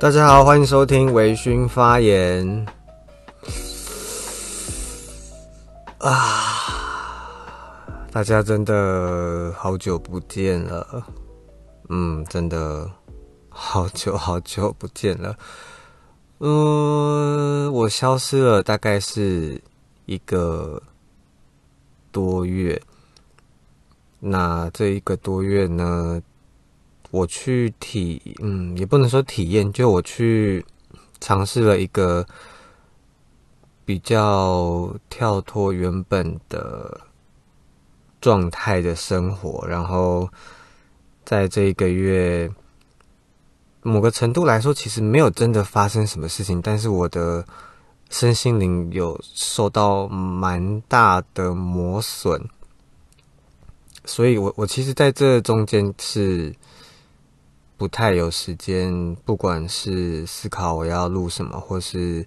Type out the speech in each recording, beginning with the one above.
大家好，欢迎收听微醺发言。啊，大家真的好久不见了，嗯，真的好久好久不见了。嗯，我消失了大概是一个多月。那这一个多月呢？我去体，嗯，也不能说体验，就我去尝试了一个比较跳脱原本的状态的生活，然后在这一个月，某个程度来说，其实没有真的发生什么事情，但是我的身心灵有受到蛮大的磨损，所以我我其实在这中间是。不太有时间，不管是思考我要录什么，或是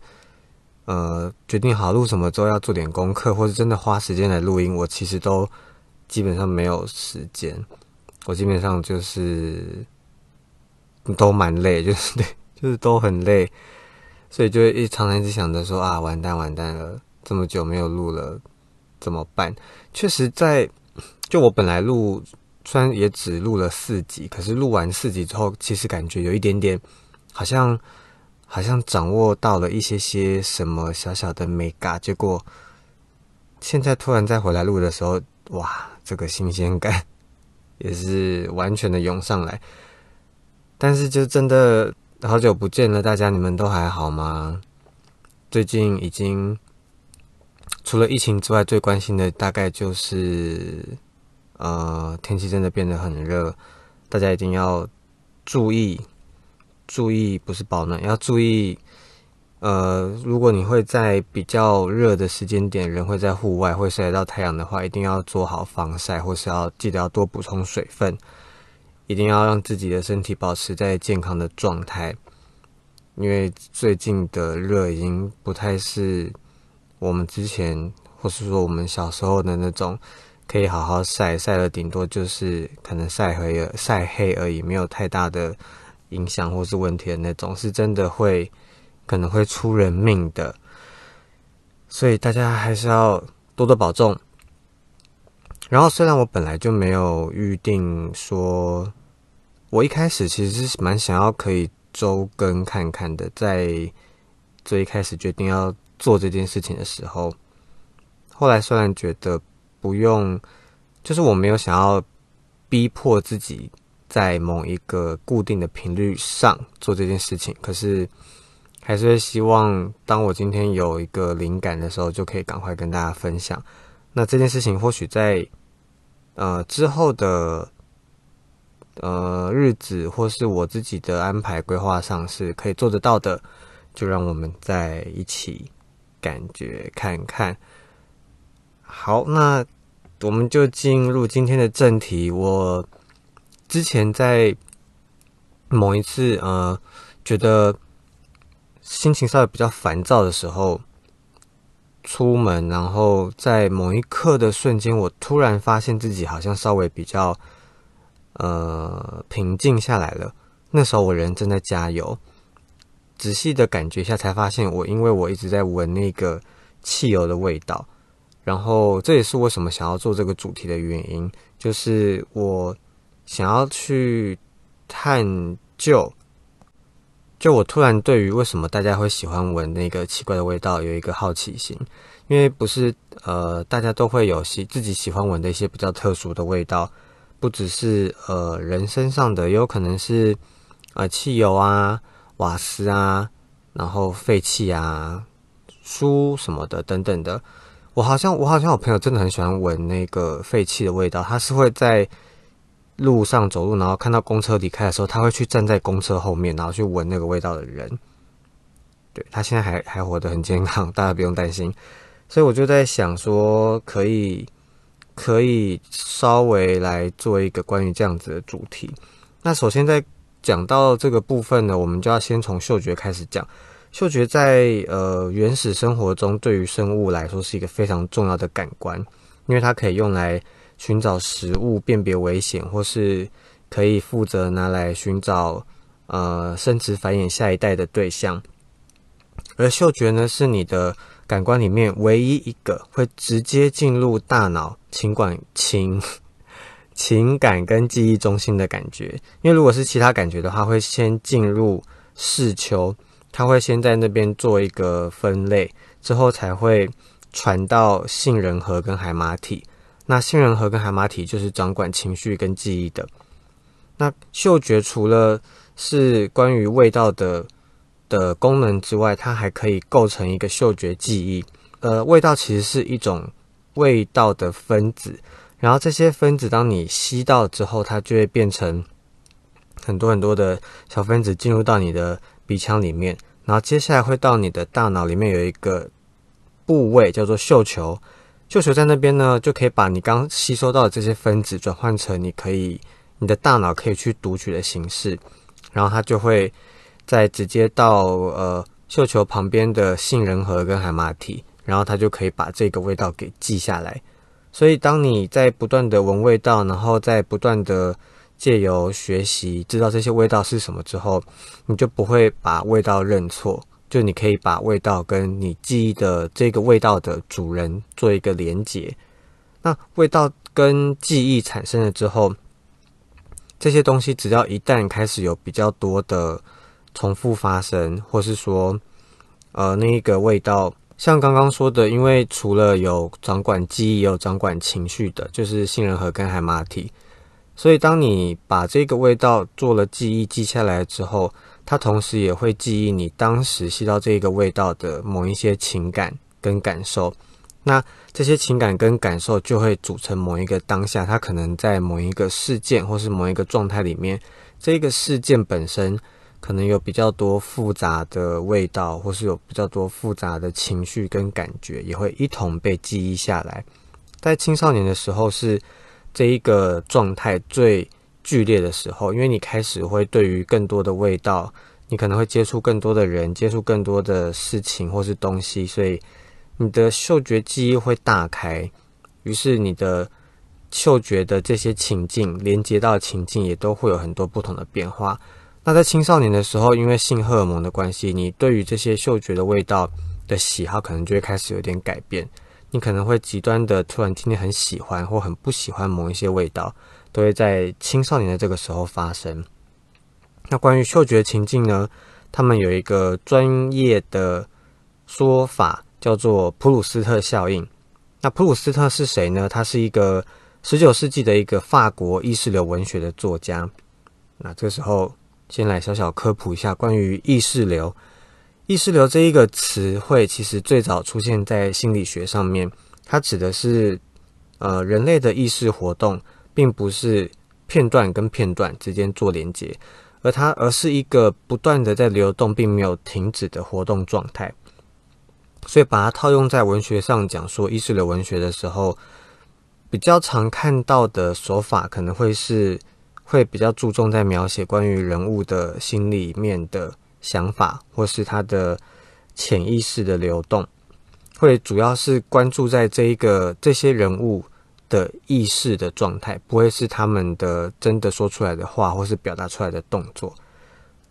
呃决定好录什么之后要做点功课，或是真的花时间来录音，我其实都基本上没有时间。我基本上就是都蛮累，就是对，就是都很累，所以就一常常一直想着说啊，完蛋完蛋了，这么久没有录了，怎么办？确实，在就我本来录。虽然也只录了四集，可是录完四集之后，其实感觉有一点点，好像好像掌握到了一些些什么小小的美感。结果现在突然再回来录的时候，哇，这个新鲜感 也是完全的涌上来。但是就真的好久不见了，大家你们都还好吗？最近已经除了疫情之外，最关心的大概就是。呃，天气真的变得很热，大家一定要注意，注意不是保暖，要注意。呃，如果你会在比较热的时间点，人会在户外会晒到太阳的话，一定要做好防晒，或是要记得要多补充水分，一定要让自己的身体保持在健康的状态。因为最近的热已经不太是我们之前，或是说我们小时候的那种。可以好好晒晒了，顶多就是可能晒黑了晒黑而已，没有太大的影响或是问题的那种，是真的会可能会出人命的。所以大家还是要多多保重。然后虽然我本来就没有预定说，我一开始其实是蛮想要可以周更看看的，在最一开始决定要做这件事情的时候，后来虽然觉得。不用，就是我没有想要逼迫自己在某一个固定的频率上做这件事情，可是还是会希望，当我今天有一个灵感的时候，就可以赶快跟大家分享。那这件事情或许在呃之后的呃日子，或是我自己的安排规划上是可以做得到的，就让我们在一起感觉看看。好，那我们就进入今天的正题。我之前在某一次呃，觉得心情稍微比较烦躁的时候，出门，然后在某一刻的瞬间，我突然发现自己好像稍微比较呃平静下来了。那时候我人正在加油，仔细的感觉一下，才发现我因为我一直在闻那个汽油的味道。然后这也是为什么想要做这个主题的原因，就是我想要去探究，就我突然对于为什么大家会喜欢闻那个奇怪的味道有一个好奇心，因为不是呃大家都会有喜自己喜欢闻的一些比较特殊的味道，不只是呃人身上的，也有可能是呃汽油啊、瓦斯啊，然后废气啊、书什么的等等的。我好像我好像我朋友真的很喜欢闻那个废气的味道，他是会在路上走路，然后看到公车离开的时候，他会去站在公车后面，然后去闻那个味道的人。对他现在还还活得很健康，大家不用担心。所以我就在想说，可以可以稍微来做一个关于这样子的主题。那首先在讲到这个部分呢，我们就要先从嗅觉开始讲。嗅觉在呃原始生活中，对于生物来说是一个非常重要的感官，因为它可以用来寻找食物、辨别危险，或是可以负责拿来寻找呃生殖繁衍下一代的对象。而嗅觉呢，是你的感官里面唯一一个会直接进入大脑情感情情感跟记忆中心的感觉。因为如果是其他感觉的话，会先进入视丘，它会先在那边做一个分类，之后才会传到杏仁核跟海马体。那杏仁核跟海马体就是掌管情绪跟记忆的。那嗅觉除了是关于味道的。的功能之外，它还可以构成一个嗅觉记忆。呃，味道其实是一种味道的分子，然后这些分子当你吸到之后，它就会变成很多很多的小分子进入到你的鼻腔里面，然后接下来会到你的大脑里面有一个部位叫做嗅球，嗅球在那边呢，就可以把你刚吸收到的这些分子转换成你可以你的大脑可以去读取的形式，然后它就会。再直接到呃嗅球旁边的杏仁核跟海马体，然后它就可以把这个味道给记下来。所以当你在不断的闻味道，然后在不断的借由学习知道这些味道是什么之后，你就不会把味道认错，就你可以把味道跟你记忆的这个味道的主人做一个连结。那味道跟记忆产生了之后，这些东西只要一旦开始有比较多的。重复发生，或是说，呃，那一个味道，像刚刚说的，因为除了有掌管记忆，也有掌管情绪的，就是杏仁核跟海马体。所以，当你把这个味道做了记忆记下来之后，它同时也会记忆你当时吸到这个味道的某一些情感跟感受。那这些情感跟感受就会组成某一个当下，它可能在某一个事件或是某一个状态里面，这个事件本身。可能有比较多复杂的味道，或是有比较多复杂的情绪跟感觉，也会一同被记忆下来。在青少年的时候，是这一个状态最剧烈的时候，因为你开始会对于更多的味道，你可能会接触更多的人，接触更多的事情或是东西，所以你的嗅觉记忆会大开，于是你的嗅觉的这些情境连接到情境，也都会有很多不同的变化。那在青少年的时候，因为性荷尔蒙的关系，你对于这些嗅觉的味道的喜好，可能就会开始有点改变。你可能会极端的突然今天很喜欢或很不喜欢某一些味道，都会在青少年的这个时候发生。那关于嗅觉情境呢？他们有一个专业的说法，叫做普鲁斯特效应。那普鲁斯特是谁呢？他是一个十九世纪的一个法国意识流文学的作家。那这时候。先来小小科普一下关于意识流。意识流这一个词汇，其实最早出现在心理学上面，它指的是呃人类的意识活动，并不是片段跟片段之间做连接，而它而是一个不断的在流动，并没有停止的活动状态。所以把它套用在文学上讲说意识流文学的时候，比较常看到的手法可能会是。会比较注重在描写关于人物的心里面的想法，或是他的潜意识的流动，会主要是关注在这一个这些人物的意识的状态，不会是他们的真的说出来的话，或是表达出来的动作。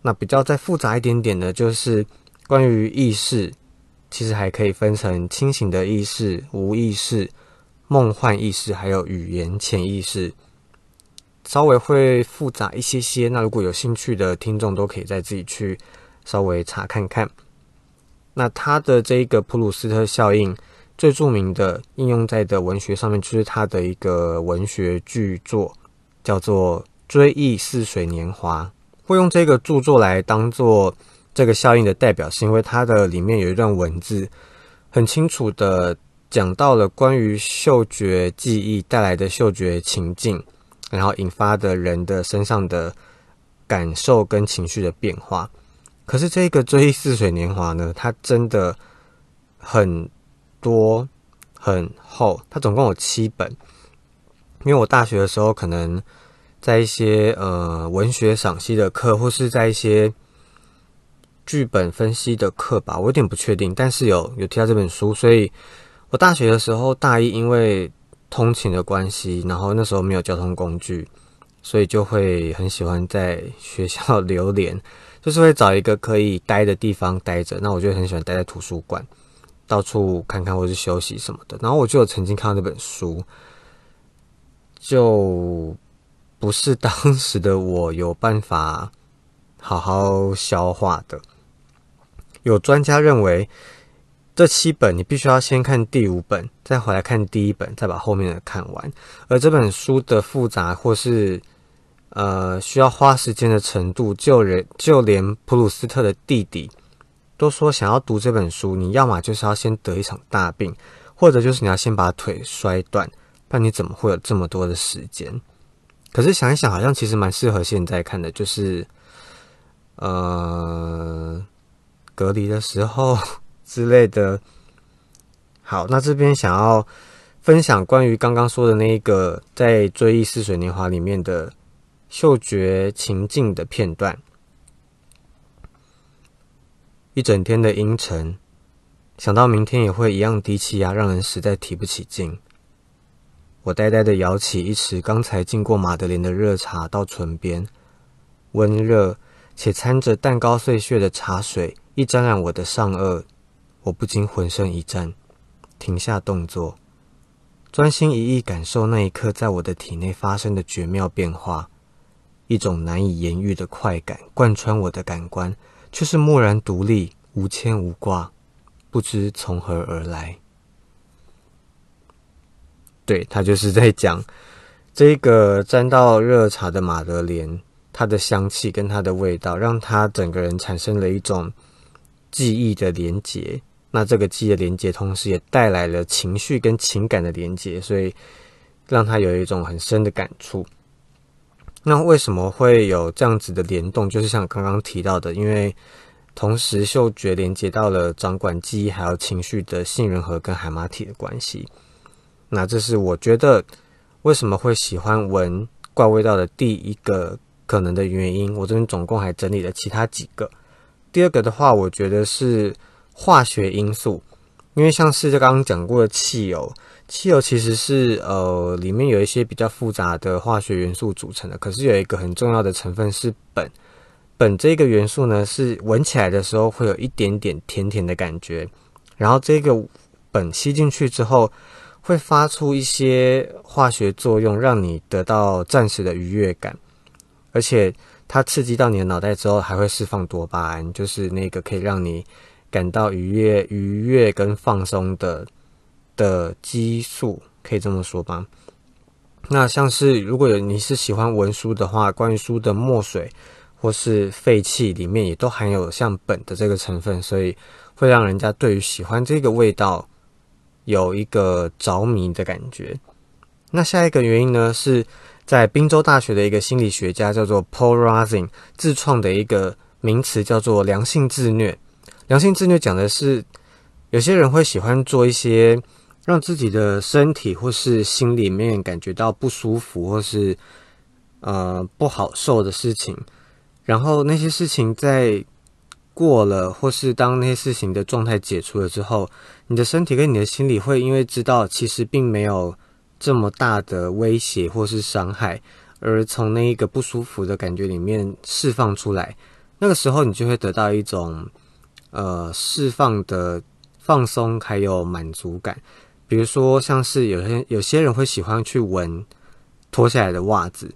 那比较再复杂一点点的，就是关于意识，其实还可以分成清醒的意识、无意识、梦幻意识，还有语言潜意识。稍微会复杂一些些，那如果有兴趣的听众都可以再自己去稍微查看看。那他的这个普鲁斯特效应最著名的应用在的文学上面，就是他的一个文学巨作，叫做《追忆似水年华》。会用这个著作来当做这个效应的代表，是因为它的里面有一段文字，很清楚的讲到了关于嗅觉记忆带来的嗅觉情境。然后引发的人的身上的感受跟情绪的变化，可是这个《追忆似水年华》呢，它真的很多很厚，它总共有七本。因为我大学的时候，可能在一些呃文学赏析的课，或是在一些剧本分析的课吧，我有点不确定，但是有有提到这本书，所以我大学的时候大一，因为通勤的关系，然后那时候没有交通工具，所以就会很喜欢在学校留连，就是会找一个可以待的地方待着。那我就很喜欢待在图书馆，到处看看或是休息什么的。然后我就有曾经看到那本书，就不是当时的我有办法好好消化的。有专家认为。这七本你必须要先看第五本，再回来看第一本，再把后面的看完。而这本书的复杂或是呃需要花时间的程度，就连就连普鲁斯特的弟弟都说，想要读这本书，你要么就是要先得一场大病，或者就是你要先把腿摔断，不然你怎么会有这么多的时间？可是想一想，好像其实蛮适合现在看的，就是呃隔离的时候。之类的，好，那这边想要分享关于刚刚说的那一个在《追忆似水年华》里面的嗅觉情境的片段。一整天的阴沉，想到明天也会一样低气压，让人实在提不起劲。我呆呆的舀起一匙刚才浸过马德莲的热茶到唇边，温热且掺着蛋糕碎屑的茶水一沾染我的上颚。我不禁浑身一颤，停下动作，专心一意感受那一刻在我的体内发生的绝妙变化。一种难以言喻的快感贯穿我的感官，却是漠然独立、无牵无挂，不知从何而来。对他就是在讲这个沾到热茶的马德莲，它的香气跟它的味道，让他整个人产生了一种记忆的连结。那这个记忆的连接，同时也带来了情绪跟情感的连接，所以让他有一种很深的感触。那为什么会有这样子的联动？就是像刚刚提到的，因为同时嗅觉连接到了掌管记忆还有情绪的杏仁核跟海马体的关系。那这是我觉得为什么会喜欢闻怪味道的第一个可能的原因。我这边总共还整理了其他几个。第二个的话，我觉得是。化学因素，因为像是刚刚讲过的汽油，汽油其实是呃里面有一些比较复杂的化学元素组成的，可是有一个很重要的成分是苯，苯这个元素呢是闻起来的时候会有一点点甜甜的感觉，然后这个苯吸进去之后会发出一些化学作用，让你得到暂时的愉悦感，而且它刺激到你的脑袋之后还会释放多巴胺，就是那个可以让你。感到愉悦、愉悦跟放松的的激素，可以这么说吧。那像是如果有你是喜欢文书的话，关于书的墨水或是废气里面也都含有像苯的这个成分，所以会让人家对于喜欢这个味道有一个着迷的感觉。那下一个原因呢，是在宾州大学的一个心理学家叫做 Paul Razin 自创的一个名词，叫做良性自虐。良性自虐讲的是，有些人会喜欢做一些让自己的身体或是心里面感觉到不舒服或是呃不好受的事情，然后那些事情在过了或是当那些事情的状态解除了之后，你的身体跟你的心理会因为知道其实并没有这么大的威胁或是伤害，而从那一个不舒服的感觉里面释放出来，那个时候你就会得到一种。呃，释放的放松还有满足感，比如说像是有些有些人会喜欢去闻脱下来的袜子，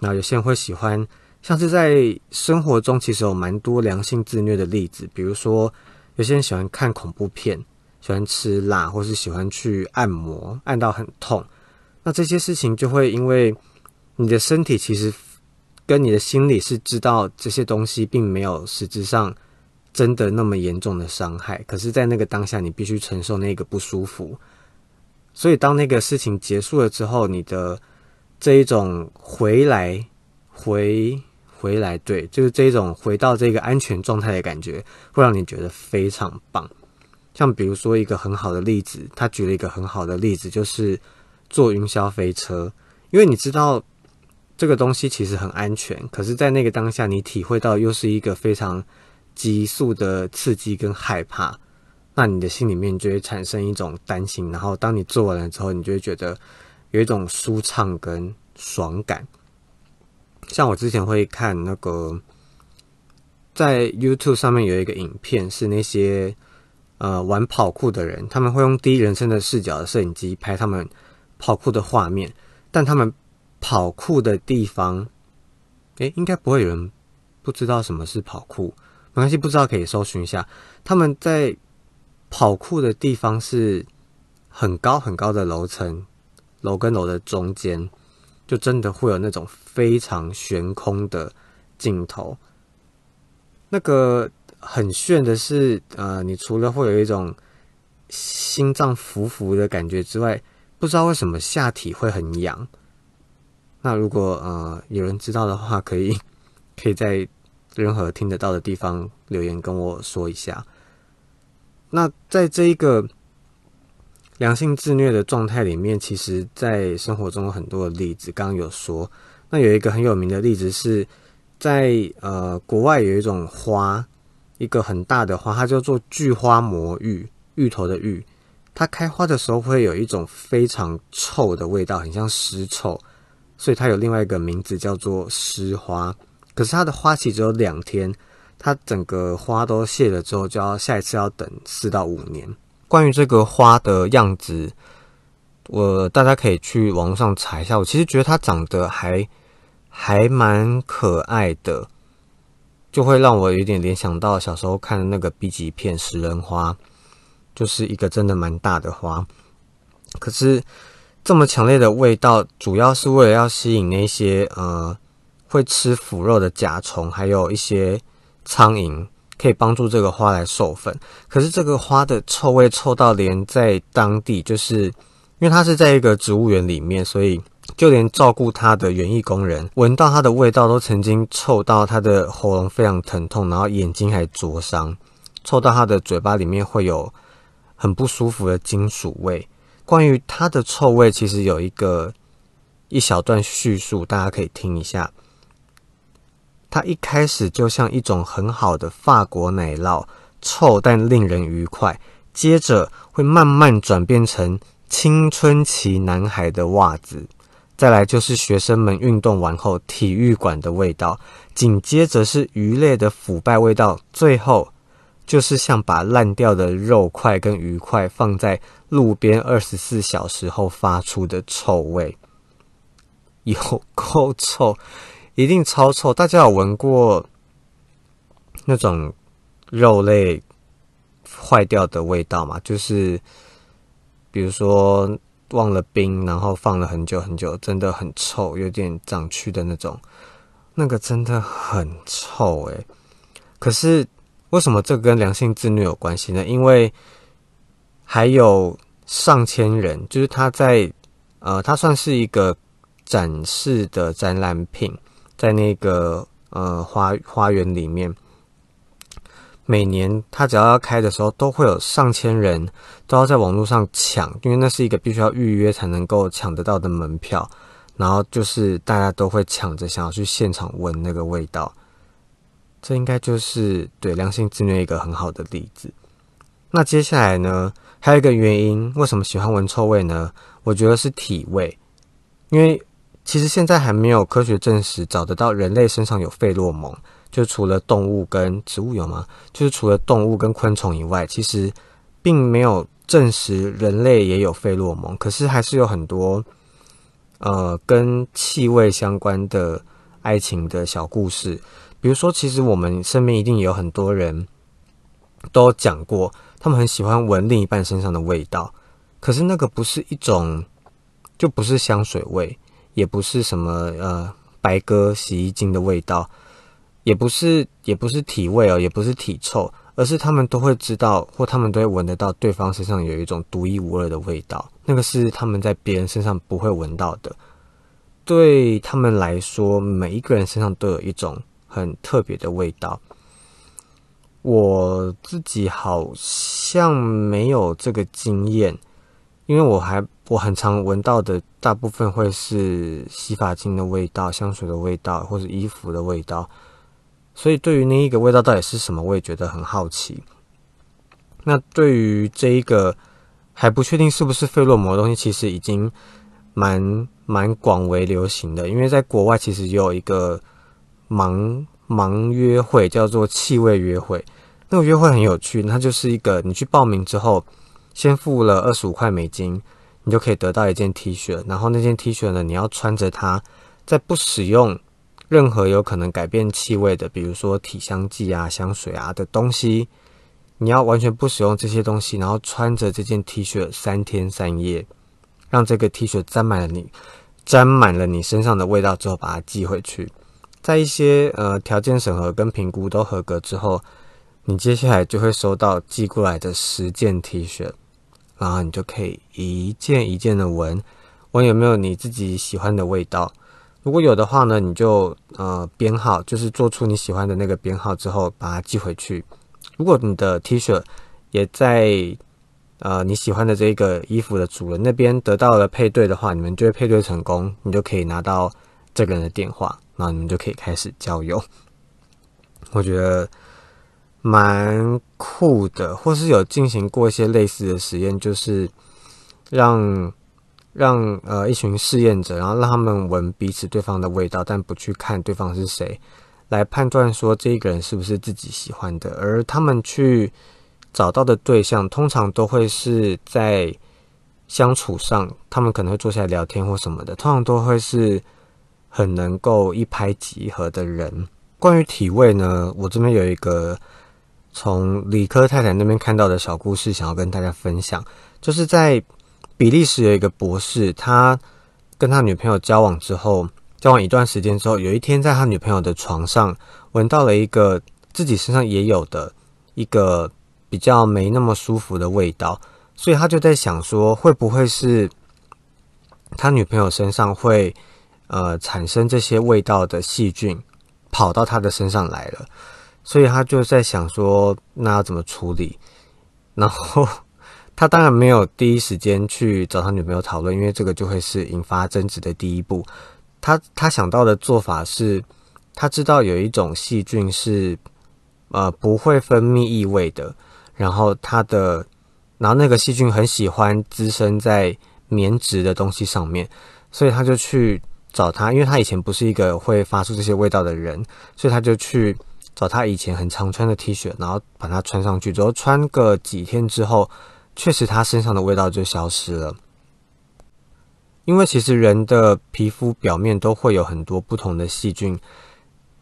那有些人会喜欢，像是在生活中其实有蛮多良性自虐的例子，比如说有些人喜欢看恐怖片，喜欢吃辣，或是喜欢去按摩，按到很痛，那这些事情就会因为你的身体其实跟你的心理是知道这些东西并没有实质上。真的那么严重的伤害，可是，在那个当下，你必须承受那个不舒服。所以，当那个事情结束了之后，你的这一种回来、回回来，对，就是这一种回到这个安全状态的感觉，会让你觉得非常棒。像比如说一个很好的例子，他举了一个很好的例子，就是坐云霄飞车，因为你知道这个东西其实很安全，可是，在那个当下，你体会到又是一个非常。急速的刺激跟害怕，那你的心里面就会产生一种担心，然后当你做完了之后，你就会觉得有一种舒畅跟爽感。像我之前会看那个，在 YouTube 上面有一个影片，是那些呃玩跑酷的人，他们会用第一人称的视角的摄影机拍他们跑酷的画面，但他们跑酷的地方，诶，应该不会有人不知道什么是跑酷，没关系，不知道可以搜寻一下，他们在跑酷的地方是很高很高的楼层，楼跟楼的中间。就真的会有那种非常悬空的镜头，那个很炫的是，呃，你除了会有一种心脏浮浮的感觉之外，不知道为什么下体会很痒。那如果呃有人知道的话，可以 可以在任何听得到的地方留言跟我说一下。那在这一个。良性自虐的状态里面，其实，在生活中有很多的例子。刚刚有说，那有一个很有名的例子是，在呃国外有一种花，一个很大的花，它叫做巨花魔芋，芋头的芋。它开花的时候会有一种非常臭的味道，很像尸臭，所以它有另外一个名字叫做尸花。可是它的花期只有两天，它整个花都谢了之后，就要下一次要等四到五年。关于这个花的样子，我大家可以去网上查一下。我其实觉得它长得还还蛮可爱的，就会让我有点联想到小时候看的那个 B 级片《食人花》，就是一个真的蛮大的花。可是这么强烈的味道，主要是为了要吸引那些呃会吃腐肉的甲虫，还有一些苍蝇。可以帮助这个花来授粉，可是这个花的臭味臭到连在当地，就是因为它是在一个植物园里面，所以就连照顾它的园艺工人闻到它的味道，都曾经臭到它的喉咙非常疼痛，然后眼睛还灼伤，臭到它的嘴巴里面会有很不舒服的金属味。关于它的臭味，其实有一个一小段叙述，大家可以听一下。它一开始就像一种很好的法国奶酪，臭但令人愉快。接着会慢慢转变成青春期男孩的袜子，再来就是学生们运动完后体育馆的味道，紧接着是鱼类的腐败味道，最后就是像把烂掉的肉块跟鱼块放在路边二十四小时后发出的臭味，有够臭。一定超臭！大家有闻过那种肉类坏掉的味道吗？就是比如说忘了冰，然后放了很久很久，真的很臭，有点长蛆的那种，那个真的很臭诶。可是为什么这跟良性自虐有关系呢？因为还有上千人，就是他在呃，他算是一个展示的展览品。在那个呃花花园里面，每年他只要要开的时候，都会有上千人都要在网络上抢，因为那是一个必须要预约才能够抢得到的门票。然后就是大家都会抢着想要去现场闻那个味道，这应该就是对良性自虐一个很好的例子。那接下来呢，还有一个原因，为什么喜欢闻臭味呢？我觉得是体味，因为。其实现在还没有科学证实找得到人类身上有费洛蒙，就除了动物跟植物有吗？就是除了动物跟昆虫以外，其实并没有证实人类也有费洛蒙。可是还是有很多呃跟气味相关的爱情的小故事，比如说，其实我们身边一定有很多人都讲过，他们很喜欢闻另一半身上的味道，可是那个不是一种，就不是香水味。也不是什么呃白鸽洗衣精的味道，也不是也不是体味哦，也不是体臭，而是他们都会知道，或他们都会闻得到对方身上有一种独一无二的味道，那个是他们在别人身上不会闻到的。对他们来说，每一个人身上都有一种很特别的味道。我自己好像没有这个经验，因为我还。我很常闻到的大部分会是洗发精的味道、香水的味道，或者衣服的味道。所以对于那一个味道到底是什么，我也觉得很好奇。那对于这一个还不确定是不是费洛蒙的东西，其实已经蛮蛮广为流行的，因为在国外其实有一个盲盲约会，叫做气味约会。那个约会很有趣，它就是一个你去报名之后，先付了二十五块美金，你就可以得到一件 T 恤，然后那件 T 恤呢，你要穿着它，在不使用任何有可能改变气味的，比如说体香剂啊、香水啊的东西，你要完全不使用这些东西，然后穿着这件 T 恤三天三夜。让这个 T 恤沾满了你，沾满了你身上的味道之后，把它寄回去。在一些呃条件审核跟评估都合格之后，你接下来就会收到寄过来的十件 T 恤，然后你就可以一件一件的闻，闻有没有你自己喜欢的味道。如果有的话呢，你就呃编号，就是做出你喜欢的那个编号之后，把它寄回去。如果你的 T 恤也在。呃，你喜欢的这个衣服的主人那边得到了配对的话，你们就会配对成功，你就可以拿到这个人的电话，然后你们就可以开始交友。我觉得蛮酷的，或是有进行过一些类似的实验，就是让让呃一群试验者，然后让他们闻彼此对方的味道，但不去看对方是谁，来判断说这一个人是不是自己喜欢的，而他们去。找到的对象通常都会是在相处上，他们可能会坐下来聊天或什么的，通常都会是很能够一拍即合的人。关于体味呢，我这边有一个从理科太太那边看到的小故事，想要跟大家分享。就是在比利时有一个博士，他跟他女朋友交往之后，交往一段时间之后，有一天在他女朋友的床上闻到了一个自己身上也有的一个。比较没那么舒服的味道，所以他就在想说，会不会是他女朋友身上会呃产生这些味道的细菌跑到他的身上来了？所以他就在想说，那要怎么处理？然后他当然没有第一时间去找他女朋友讨论，因为这个就会是引发争执的第一步。他他想到的做法是，他知道有一种细菌是呃不会分泌异味的。然后他的，然后那个细菌很喜欢滋生在棉质的东西上面，所以他就去找他，因为他以前不是一个会发出这些味道的人，所以他就去找他以前很常穿的 T 恤，然后把它穿上去，之后穿个几天之后，确实他身上的味道就消失了。因为其实人的皮肤表面都会有很多不同的细菌。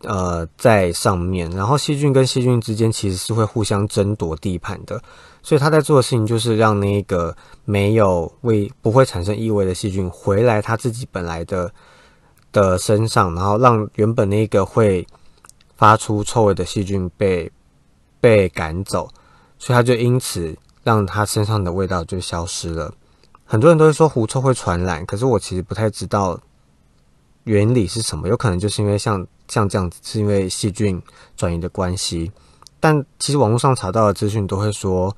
呃，在上面，然后细菌跟细菌之间其实是会互相争夺地盘的，所以他在做的事情就是让那个没有味、不会产生异味的细菌回来他自己本来的的身上，然后让原本那个会发出臭味的细菌被被赶走，所以他就因此让他身上的味道就消失了。很多人都会说狐臭会传染，可是我其实不太知道原理是什么，有可能就是因为像。像这样子是因为细菌转移的关系，但其实网络上查到的资讯都会说，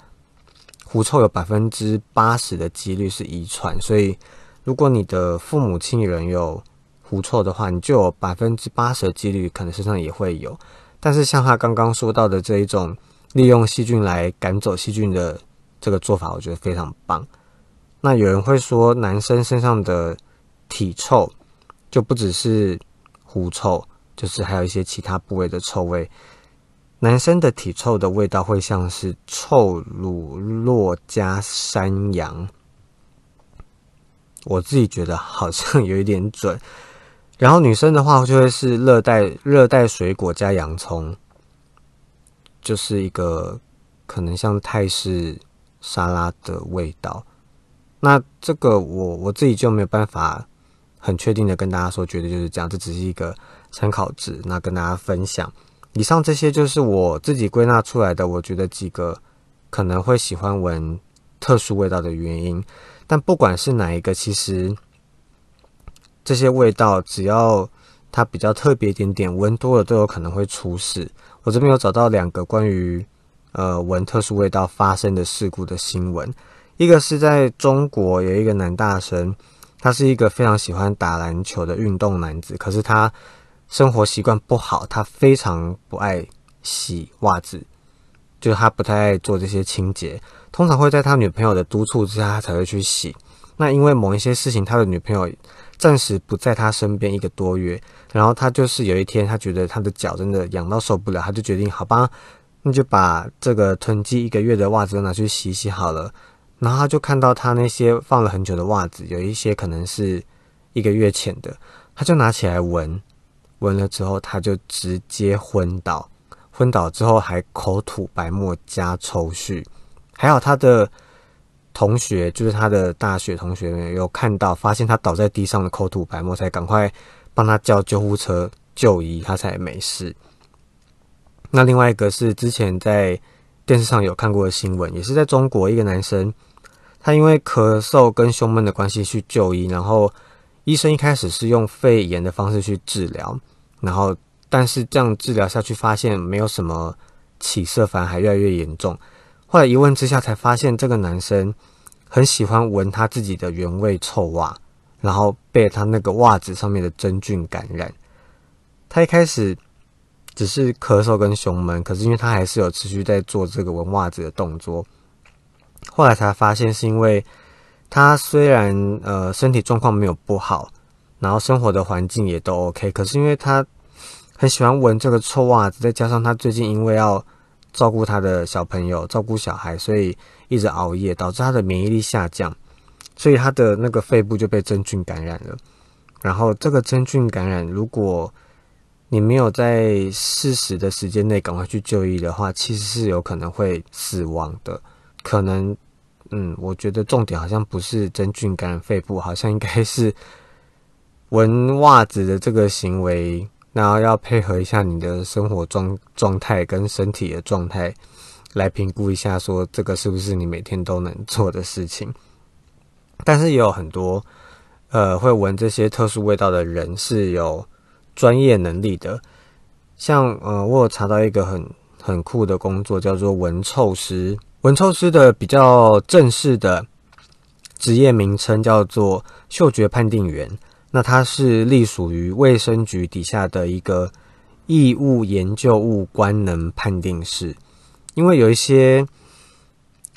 狐臭有百分之八十的几率是遗传，所以如果你的父母亲人有狐臭的话，你就有百分之八十的几率可能身上也会有。但是像他刚刚说到的这一种利用细菌来赶走细菌的这个做法，我觉得非常棒。那有人会说，男生身上的体臭就不只是狐臭。就是还有一些其他部位的臭味，男生的体臭的味道会像是臭乳酪加山羊，我自己觉得好像有一点准。然后女生的话就会是热带热带水果加洋葱，就是一个可能像泰式沙拉的味道。那这个我我自己就没有办法很确定的跟大家说，绝对就是这样，这只是一个。参考值，那跟大家分享。以上这些就是我自己归纳出来的，我觉得几个可能会喜欢闻特殊味道的原因。但不管是哪一个，其实这些味道只要它比较特别一点点，闻多了都有可能会出事。我这边有找到两个关于呃闻特殊味道发生的事故的新闻，一个是在中国有一个男大生，他是一个非常喜欢打篮球的运动男子，可是他。生活习惯不好，他非常不爱洗袜子，就是他不太爱做这些清洁，通常会在他女朋友的督促之下，他才会去洗。那因为某一些事情，他的女朋友暂时不在他身边一个多月，然后他就是有一天，他觉得他的脚真的痒到受不了，他就决定好吧，那就把这个囤积一个月的袜子都拿去洗洗好了。然后他就看到他那些放了很久的袜子，有一些可能是一个月前的，他就拿起来闻，闻了之后他就直接昏倒，昏倒之后还口吐白沫加抽搐，还好他的。同学就是他的大学同学，有看到发现他倒在地上的口吐白沫，才赶快帮他叫救护车就医，他才没事。那另外一个是之前在电视上有看过的新闻，也是在中国一个男生，他因为咳嗽跟胸闷的关系去就医，然后医生一开始是用肺炎的方式去治疗，然后但是这样治疗下去发现没有什么起色，反而还越来越严重。后来一问之下，才发现这个男生很喜欢闻他自己的原味臭袜，然后被他那个袜子上面的真菌感染。他一开始只是咳嗽跟胸闷，可是因为他还是有持续在做这个闻袜子的动作。后来才发现是因为他虽然呃身体状况没有不好，然后生活的环境也都 OK，可是因为他很喜欢闻这个臭袜子，再加上他最近因为要照顾他的小朋友，照顾小孩，所以一直熬夜，导致他的免疫力下降，所以他的那个肺部就被真菌感染了。然后这个真菌感染，如果你没有在适时的时间内赶快去就医的话，其实是有可能会死亡的。可能，嗯，我觉得重点好像不是真菌感染肺部，好像应该是闻袜子的这个行为。然后要配合一下你的生活状状态跟身体的状态，来评估一下，说这个是不是你每天都能做的事情。但是也有很多，呃，会闻这些特殊味道的人是有专业能力的。像呃，我有查到一个很很酷的工作，叫做闻臭师。闻臭师的比较正式的职业名称叫做嗅觉判定员。那它是隶属于卫生局底下的一个异物研究物官能判定室，因为有一些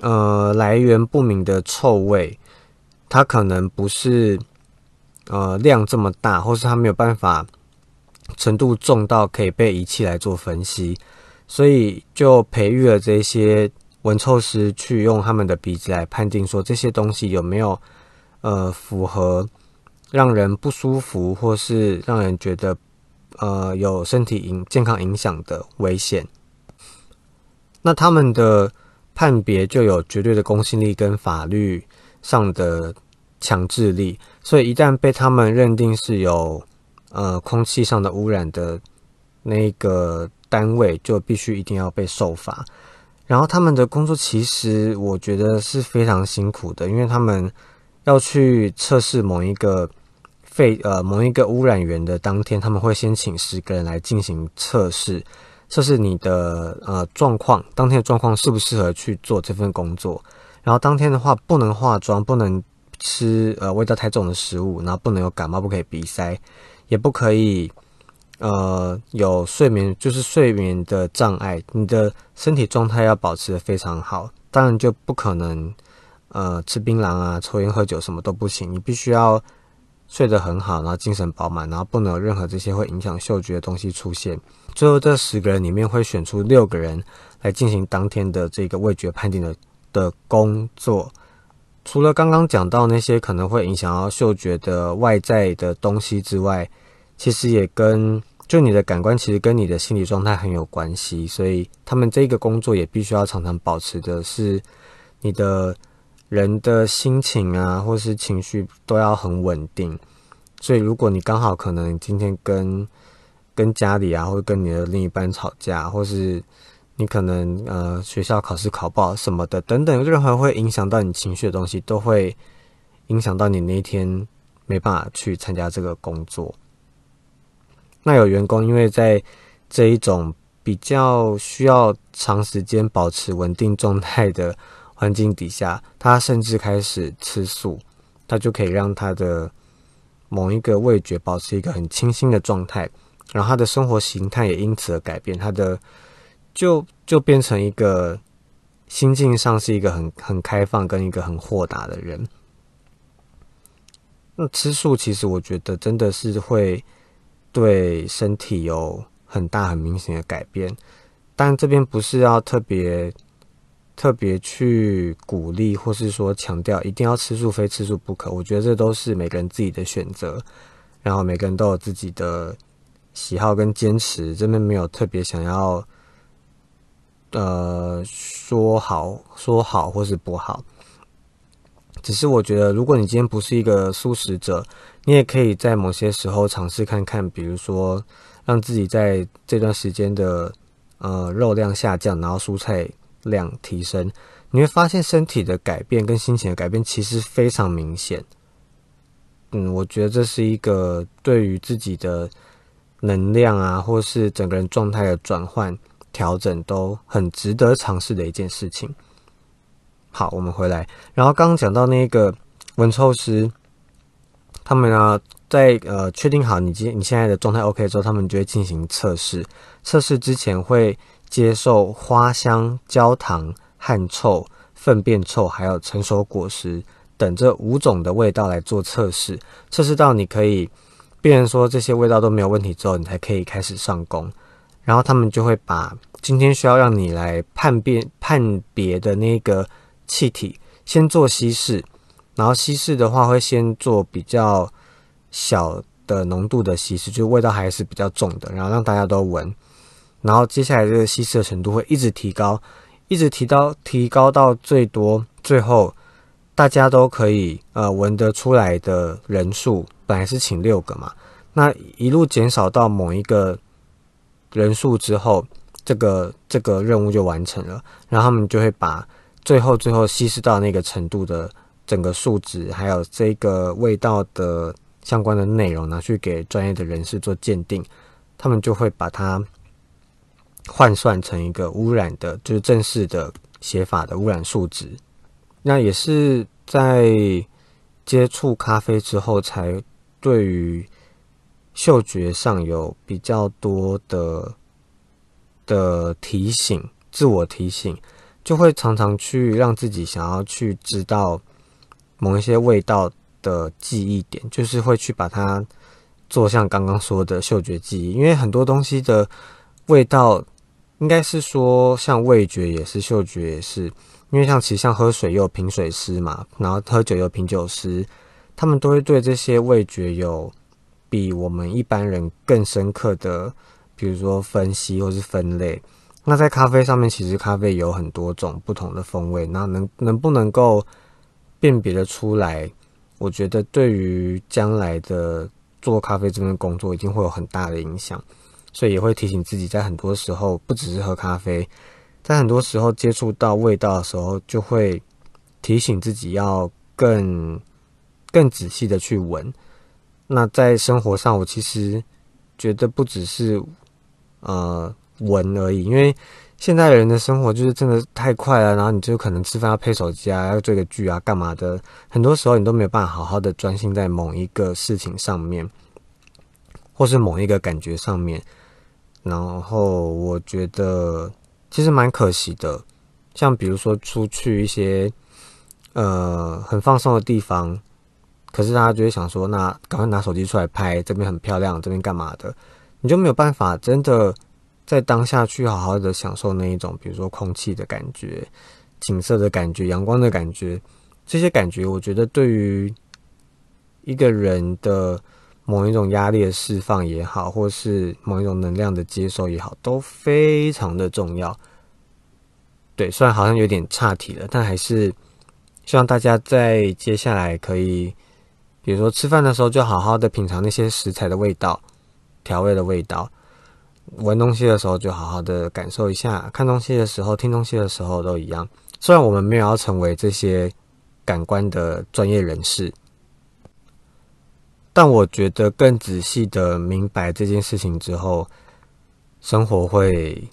呃来源不明的臭味，它可能不是呃量这么大，或是它没有办法程度重到可以被仪器来做分析，所以就培育了这些闻臭师去用他们的鼻子来判定说这些东西有没有呃符合。让人不舒服，或是让人觉得呃有身体影健康影响的危险，那他们的判别就有绝对的公信力跟法律上的强制力，所以一旦被他们认定是有呃空气上的污染的那个单位，就必须一定要被受罚。然后他们的工作其实我觉得是非常辛苦的，因为他们要去测试某一个。废呃某一个污染源的当天，他们会先请十个人来进行测试，测试你的呃状况，当天的状况适不适合去做这份工作。然后当天的话，不能化妆，不能吃呃味道太重的食物，然后不能有感冒，不可以鼻塞，也不可以呃有睡眠，就是睡眠的障碍。你的身体状态要保持的非常好，当然就不可能呃吃槟榔啊、抽烟、喝酒什么都不行，你必须要。睡得很好，然后精神饱满，然后不能有任何这些会影响嗅觉的东西出现。最后这十个人里面会选出六个人来进行当天的这个味觉判定的的工作。除了刚刚讲到那些可能会影响到嗅觉的外在的东西之外，其实也跟就你的感官其实跟你的心理状态很有关系。所以他们这个工作也必须要常常保持的是你的。人的心情啊，或是情绪都要很稳定，所以如果你刚好可能今天跟跟家里啊，或者跟你的另一半吵架，或是你可能呃学校考试考不好什么的等等，任何会影响到你情绪的东西，都会影响到你那一天没办法去参加这个工作。那有员工因为在这一种比较需要长时间保持稳定状态的。环境底下，他甚至开始吃素，他就可以让他的某一个味觉保持一个很清新的状态，然后他的生活形态也因此而改变，他的就就变成一个心境上是一个很很开放跟一个很豁达的人。那吃素其实我觉得真的是会对身体有很大很明显的改变，但这边不是要特别特别去鼓励，或是说强调一定要吃素非吃素不可。我觉得这都是每个人自己的选择，然后每个人都有自己的喜好跟坚持，这边没有特别想要呃说好说好或是不好。只是我觉得，如果你今天不是一个素食者，你也可以在某些时候尝试看看，比如说让自己在这段时间的呃肉量下降，然后蔬菜量提升，你会发现身体的改变跟心情的改变其实非常明显。嗯，我觉得这是一个对于自己的能量啊，或是整个人状态的转换调整都很值得尝试的一件事情。好，我们回来。然后刚刚讲到那个文臭师，他们呢在呃确定好你今你现在的状态 OK 之后，他们就会进行测试。测试之前会接受花香、焦糖、汗臭、粪便臭，还有成熟果实等这五种的味道来做测试。测试到你可以，辨认说这些味道都没有问题之后，你才可以开始上工。然后他们就会把今天需要让你来判辨判别的那个。气体先做稀释，然后稀释的话会先做比较小的浓度的稀释，就味道还是比较重的，然后让大家都闻，然后接下来这个稀释的程度会一直提高，一直提高提高到最多，最后大家都可以呃闻得出来的人数，本来是请六个嘛，那一路减少到某一个人数之后，这个这个任务就完成了，然后他们就会把。最后，最后稀释到那个程度的整个数值，还有这个味道的相关的内容，拿去给专业的人士做鉴定，他们就会把它换算成一个污染的，就是正式的写法的污染数值。那也是在接触咖啡之后，才对于嗅觉上有比较多的的提醒，自我提醒。就会常常去让自己想要去知道某一些味道的记忆点，就是会去把它做像刚刚说的嗅觉记忆，因为很多东西的味道应该是说像味觉也是，嗅觉也是，因为像其实像喝水有品水师嘛，然后喝酒有品酒师，他们都会对这些味觉有比我们一般人更深刻的，比如说分析或是分类。那在咖啡上面，其实咖啡有很多种不同的风味，那能能不能够辨别的出来？我觉得对于将来的做咖啡这边工作，一定会有很大的影响。所以也会提醒自己，在很多时候不只是喝咖啡，在很多时候接触到味道的时候，就会提醒自己要更更仔细的去闻。那在生活上，我其实觉得不只是呃。闻而已，因为现在人的生活就是真的太快了，然后你就可能吃饭要配手机啊，要追个剧啊，干嘛的？很多时候你都没有办法好好的专心在某一个事情上面，或是某一个感觉上面。然后我觉得其实蛮可惜的，像比如说出去一些呃很放松的地方，可是大家就会想说，那赶快拿手机出来拍，这边很漂亮，这边干嘛的？你就没有办法真的。在当下去好好的享受那一种，比如说空气的感觉、景色的感觉、阳光的感觉，这些感觉，我觉得对于一个人的某一种压力的释放也好，或是某一种能量的接收也好，都非常的重要。对，虽然好像有点岔题了，但还是希望大家在接下来可以，比如说吃饭的时候，就好好的品尝那些食材的味道、调味的味道。闻东西的时候就好好的感受一下，看东西的时候、听东西的时候都一样。虽然我们没有要成为这些感官的专业人士，但我觉得更仔细的明白这件事情之后，生活会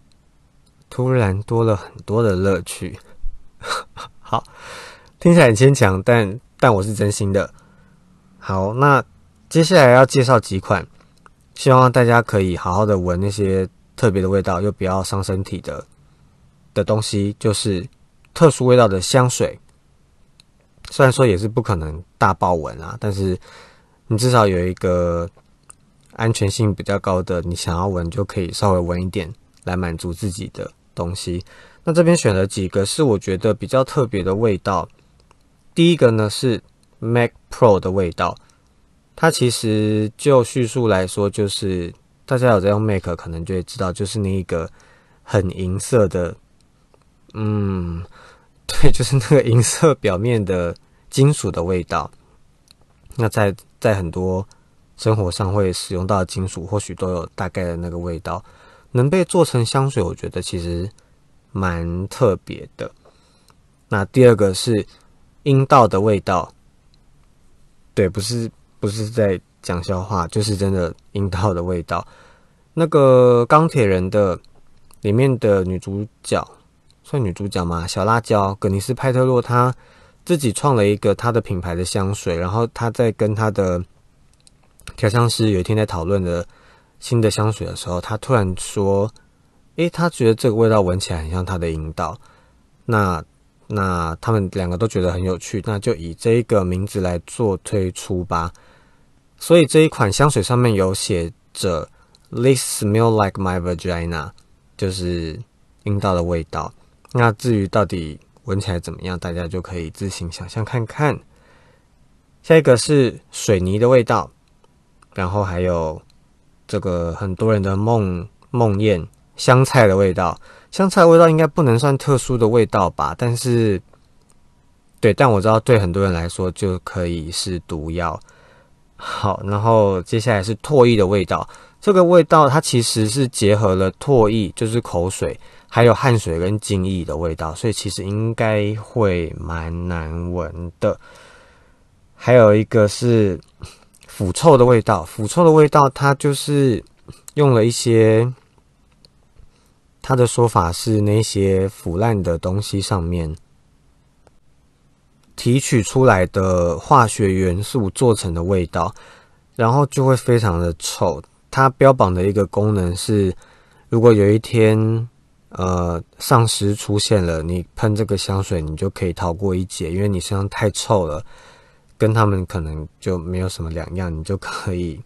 突然多了很多的乐趣。好，听起来很牵强，但但我是真心的。好，那接下来要介绍几款。希望大家可以好好的闻那些特别的味道，又不要伤身体的的东西，就是特殊味道的香水。虽然说也是不可能大爆闻啊，但是你至少有一个安全性比较高的，你想要闻就可以稍微闻一点来满足自己的东西。那这边选了几个是我觉得比较特别的味道。第一个呢是 Mac Pro 的味道，它其实就叙述来说，就是大家有在用 Mac 可能就会知道，就是那一个很银色的，嗯，对，就是那个银色表面的金属的味道。那在在很多生活上会使用到的金属，或许都有大概的那个味道，能被做成香水，我觉得其实蛮特别的。那第二个是阴道的味道，对，不是不是在讲笑话，就是真的阴道的味道。那个钢铁人的里面的女主角算女主角吗？小辣椒葛尼斯派特洛她。自己创了一个他的品牌的香水，然后他在跟他的调香师有一天在讨论的新的香水的时候，他突然说：“诶，他觉得这个味道闻起来很像他的阴道。”那那他们两个都觉得很有趣，那就以这一个名字来做推出吧。所以这一款香水上面有写着 “This smell like my vagina”，就是阴道的味道。那至于到底，闻起来怎么样？大家就可以自行想象看看。下一个是水泥的味道，然后还有这个很多人的梦梦魇香菜的味道。香菜味道应该不能算特殊的味道吧？但是，对，但我知道对很多人来说就可以是毒药。好，然后接下来是唾液的味道。这个味道它其实是结合了唾液，就是口水。还有汗水跟精液的味道，所以其实应该会蛮难闻的。还有一个是腐臭的味道，腐臭的味道，它就是用了一些，他的说法是那些腐烂的东西上面提取出来的化学元素做成的味道，然后就会非常的臭。它标榜的一个功能是，如果有一天。呃，丧尸出现了，你喷这个香水，你就可以逃过一劫，因为你身上太臭了，跟他们可能就没有什么两样，你就可以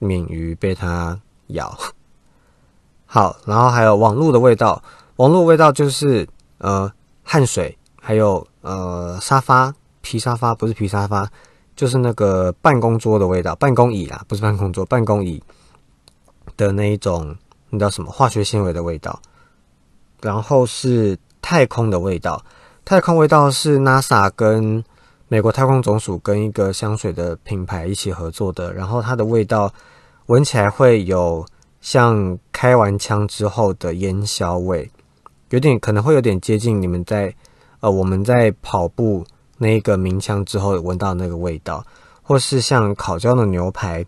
免于被它咬。好，然后还有网络的味道，网络味道就是呃汗水，还有呃沙发皮沙发，不是皮沙发，就是那个办公桌的味道，办公椅啦，不是办公桌，办公椅的那一种，那叫什么化学纤维的味道。然后是太空的味道，太空味道是 NASA 跟美国太空总署跟一个香水的品牌一起合作的，然后它的味道闻起来会有像开完枪之后的烟硝味，有点可能会有点接近你们在呃我们在跑步那个鸣枪之后闻到那个味道，或是像烤焦的牛排。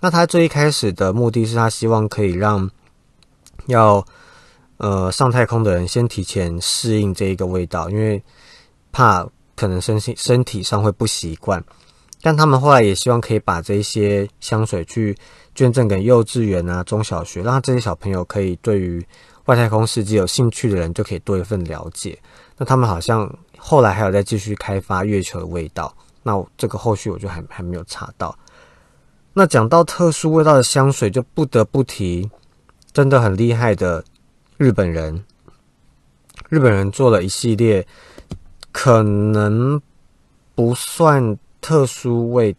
那它最一开始的目的是，他希望可以让要。呃，上太空的人先提前适应这一个味道，因为怕可能身心身体上会不习惯。但他们后来也希望可以把这些香水去捐赠给幼稚园啊、中小学，让这些小朋友可以对于外太空世界有兴趣的人就可以多一份了解。那他们好像后来还有在继续开发月球的味道，那这个后续我就还还没有查到。那讲到特殊味道的香水，就不得不提真的很厉害的。日本人，日本人做了一系列，可能不算特殊味，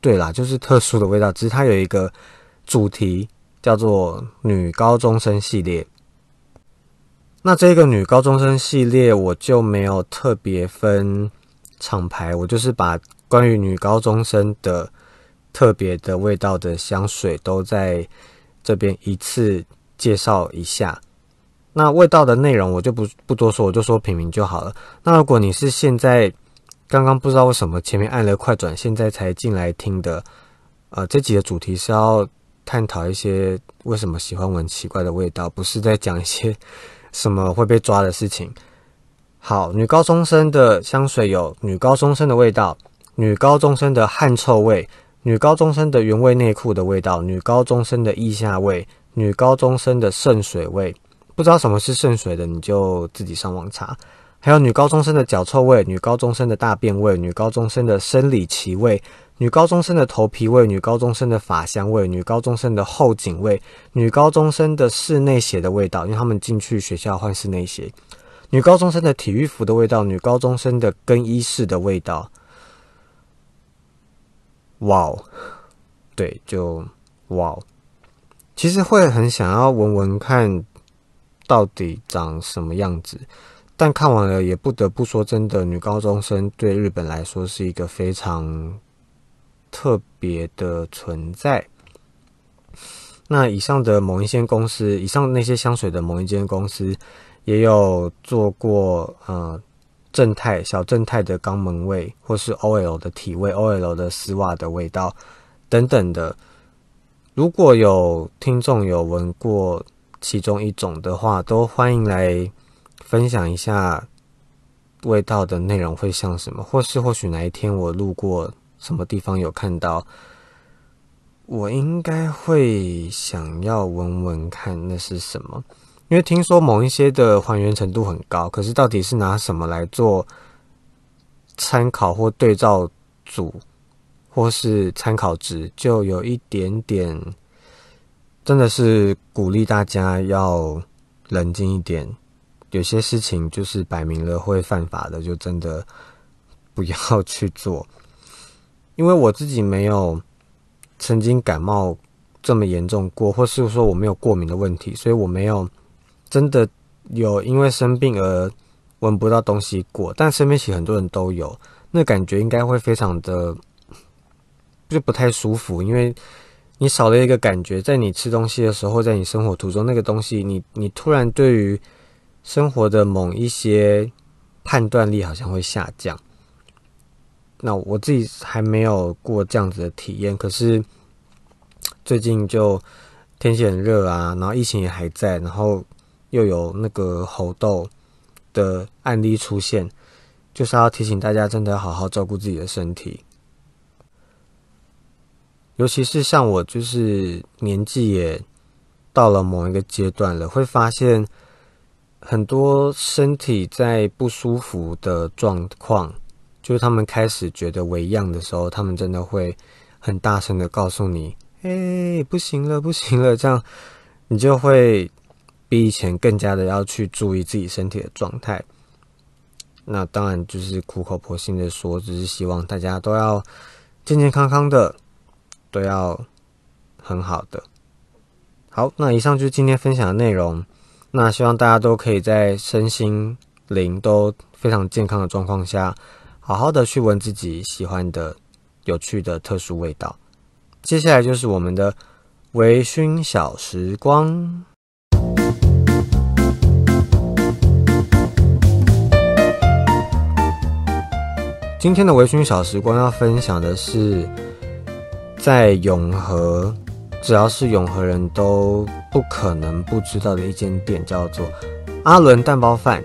对啦，就是特殊的味道。只是它有一个主题叫做女高中生系列。那这个女高中生系列，我就没有特别分厂牌，我就是把关于女高中生的特别的味道的香水都在这边一次介绍一下。那味道的内容我就不不多说，我就说品名就好了。那如果你是现在刚刚不知道为什么前面按了快转，现在才进来听的，呃，这集的主题是要探讨一些为什么喜欢闻奇怪的味道，不是在讲一些什么会被抓的事情。好，女高中生的香水有女高中生的味道，女高中生的汗臭味，女高中生的原味内裤的味道，女高中生的腋下味，女高中生的渗水味。不知道什么是渗水的，你就自己上网查。还有女高中生的脚臭味、女高中生的大便味、女高中生的生理期味、女高中生的头皮味、女高中生的发香味、女高中生的后颈味、女高中生的室内鞋的味道，因为他们进去学校换室内鞋。女高中生的体育服的味道，女高中生的更衣室的味道，哇哦，对，就哇哦，其实会很想要闻闻看，到底长什么样子，但看完了也不得不说，真的，女高中生对日本来说是一个非常特别的存在。那以上的某一间公司，以上那些香水的某一间公司。也有做过呃正太小正太的肛门味，或是 OL 的体味，OL 的丝袜的味道等等的。如果有听众有闻过其中一种的话，都欢迎来分享一下味道的内容会像什么，或是或许哪一天我路过什么地方有看到，我应该会想要闻闻看那是什么。因为听说某一些的还原程度很高，可是到底是拿什么来做参考或对照组，或是参考值，就有一点点，真的是鼓励大家要冷静一点。有些事情就是摆明了会犯法的，就真的不要去做。因为我自己没有曾经感冒这么严重过，或是说我没有过敏的问题，所以我没有。真的有因为生病而闻不到东西过，但身边其实很多人都有，那感觉应该会非常的就不太舒服，因为你少了一个感觉，在你吃东西的时候，在你生活途中，那个东西，你你突然对于生活的某一些判断力好像会下降。那我自己还没有过这样子的体验，可是最近就天气很热啊，然后疫情也还在，然后。又有那个猴痘的案例出现，就是要提醒大家，真的要好好照顾自己的身体。尤其是像我，就是年纪也到了某一个阶段了，会发现很多身体在不舒服的状况，就是他们开始觉得微恙的时候，他们真的会很大声的告诉你：“哎，不行了，不行了！”这样你就会。比以前更加的要去注意自己身体的状态，那当然就是苦口婆心的说，只是希望大家都要健健康康的，都要很好的。好，那以上就是今天分享的内容。那希望大家都可以在身心灵都非常健康的状况下，好好的去闻自己喜欢的、有趣的特殊味道。接下来就是我们的微醺小时光。今天的微醺小时光要分享的是，在永和，只要是永和人都不可能不知道的一间店，叫做阿伦蛋包饭。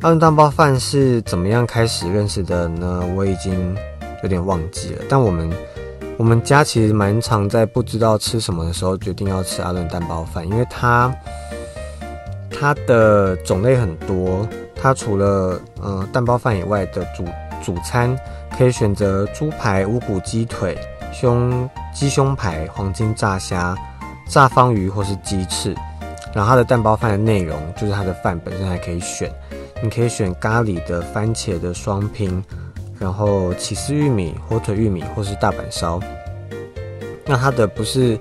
阿伦蛋包饭是怎么样开始认识的呢？我已经有点忘记了。但我们我们家其实蛮常在不知道吃什么的时候，决定要吃阿伦蛋包饭，因为它它的种类很多，它除了呃蛋包饭以外的主。主餐可以选择猪排、五谷鸡腿、胸鸡胸排、黄金炸虾、炸方鱼或是鸡翅。然后它的蛋包饭的内容就是它的饭本身还可以选，你可以选咖喱的、番茄的双拼，然后起司玉米、火腿玉米或是大阪烧。那它的不是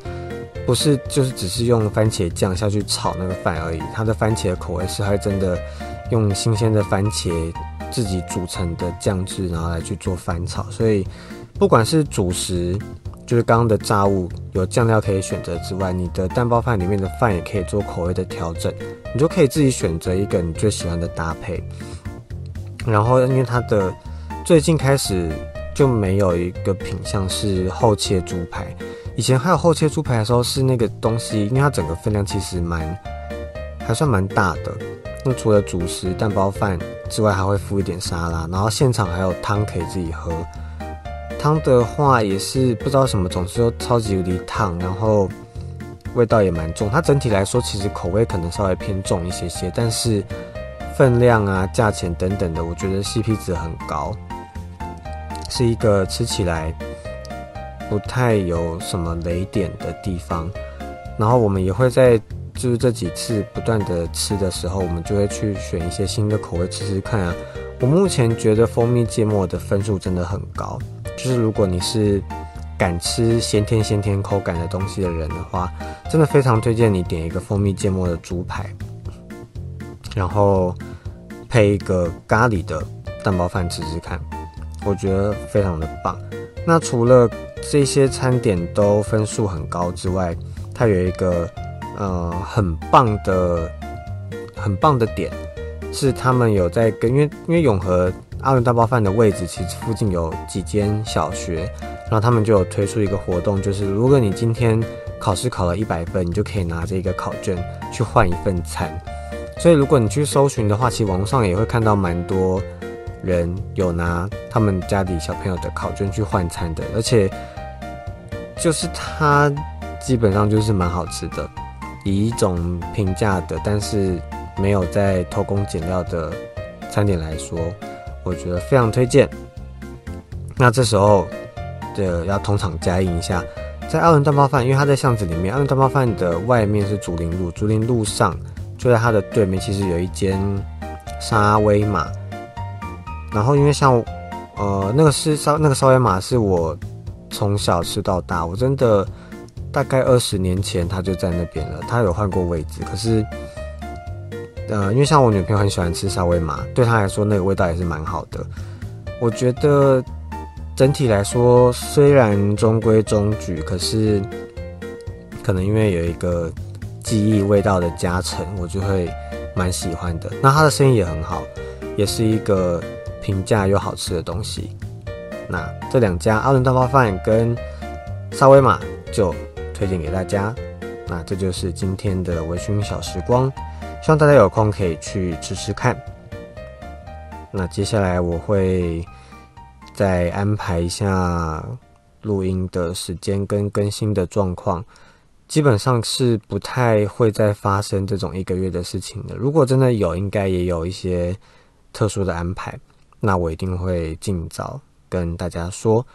不是就是只是用番茄酱下去炒那个饭而已，它的番茄的口味是还真的用新鲜的番茄。自己组成的酱汁，然后来去做翻炒，所以不管是主食，就是刚刚的炸物有酱料可以选择之外，你的蛋包饭里面的饭也可以做口味的调整，你就可以自己选择一个你最喜欢的搭配。然后，因为它的最近开始就没有一个品相是厚切猪排，以前还有厚切猪排的时候是那个东西，因为它整个分量其实蛮还算蛮大的。那除了主食蛋包饭之外，还会附一点沙拉，然后现场还有汤可以自己喝。汤的话也是不知道什么，总之都超级无敌烫，然后味道也蛮重。它整体来说其实口味可能稍微偏重一些些，但是分量啊、价钱等等的，我觉得 CP 值很高，是一个吃起来不太有什么雷点的地方。然后我们也会在就是这几次不断的吃的时候，我们就会去选一些新的口味吃吃看啊。我目前觉得蜂蜜芥末的分数真的很高，就是如果你是敢吃咸甜咸甜口感的东西的人的话，真的非常推荐你点一个蜂蜜芥末的猪排，然后配一个咖喱的蛋包饭吃吃看，我觉得非常的棒。那除了这些餐点都分数很高之外，它有一个呃很棒的很棒的点，是他们有在跟，因为因为永和阿伦大包饭的位置其实附近有几间小学，然后他们就有推出一个活动，就是如果你今天考试考了一百分，你就可以拿这个考卷去换一份餐。所以如果你去搜寻的话，其实网络上也会看到蛮多人有拿他们家里小朋友的考卷去换餐的，而且就是它。基本上就是蛮好吃的，以一种平价的，但是没有在偷工减料的餐点来说，我觉得非常推荐。那这时候，的要同场加映一下，在阿伦蛋包饭，因为它在巷子里面，阿伦蛋包饭的外面是竹林路，竹林路上就在它的对面，其实有一间沙威玛。然后因为像，呃，那个是沙那个沙威玛是我从小吃到大，我真的。大概二十年前，他就在那边了。他有换过位置，可是，呃，因为像我女朋友很喜欢吃沙威玛，对她来说那个味道也是蛮好的。我觉得整体来说，虽然中规中矩，可是可能因为有一个记忆味道的加成，我就会蛮喜欢的。那它的生意也很好，也是一个平价又好吃的东西。那这两家阿伦大包饭跟沙威玛就。推荐给大家，那这就是今天的微醺小时光，希望大家有空可以去吃吃看。那接下来我会再安排一下录音的时间跟更新的状况，基本上是不太会再发生这种一个月的事情的。如果真的有，应该也有一些特殊的安排，那我一定会尽早跟大家说。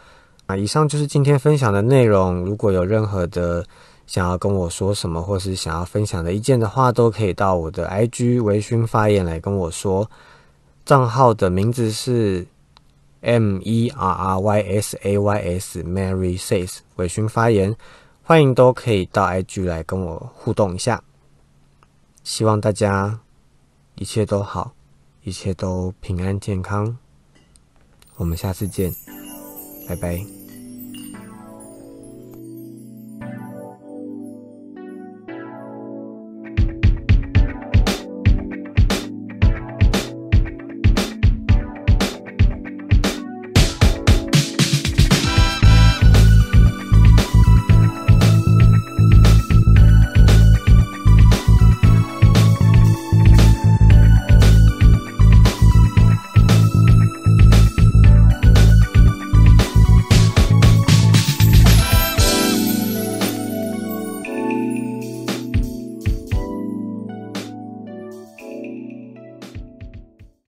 啊，以上就是今天分享的内容。如果有任何的想要跟我说什么，或是想要分享的意见的话，都可以到我的 IG 微醺发言来跟我说。账号的名字是 M E R R Y S A Y S Mary Says 微醺发言，欢迎都可以到 IG 来跟我互动一下。希望大家一切都好，一切都平安健康。我们下次见，拜拜。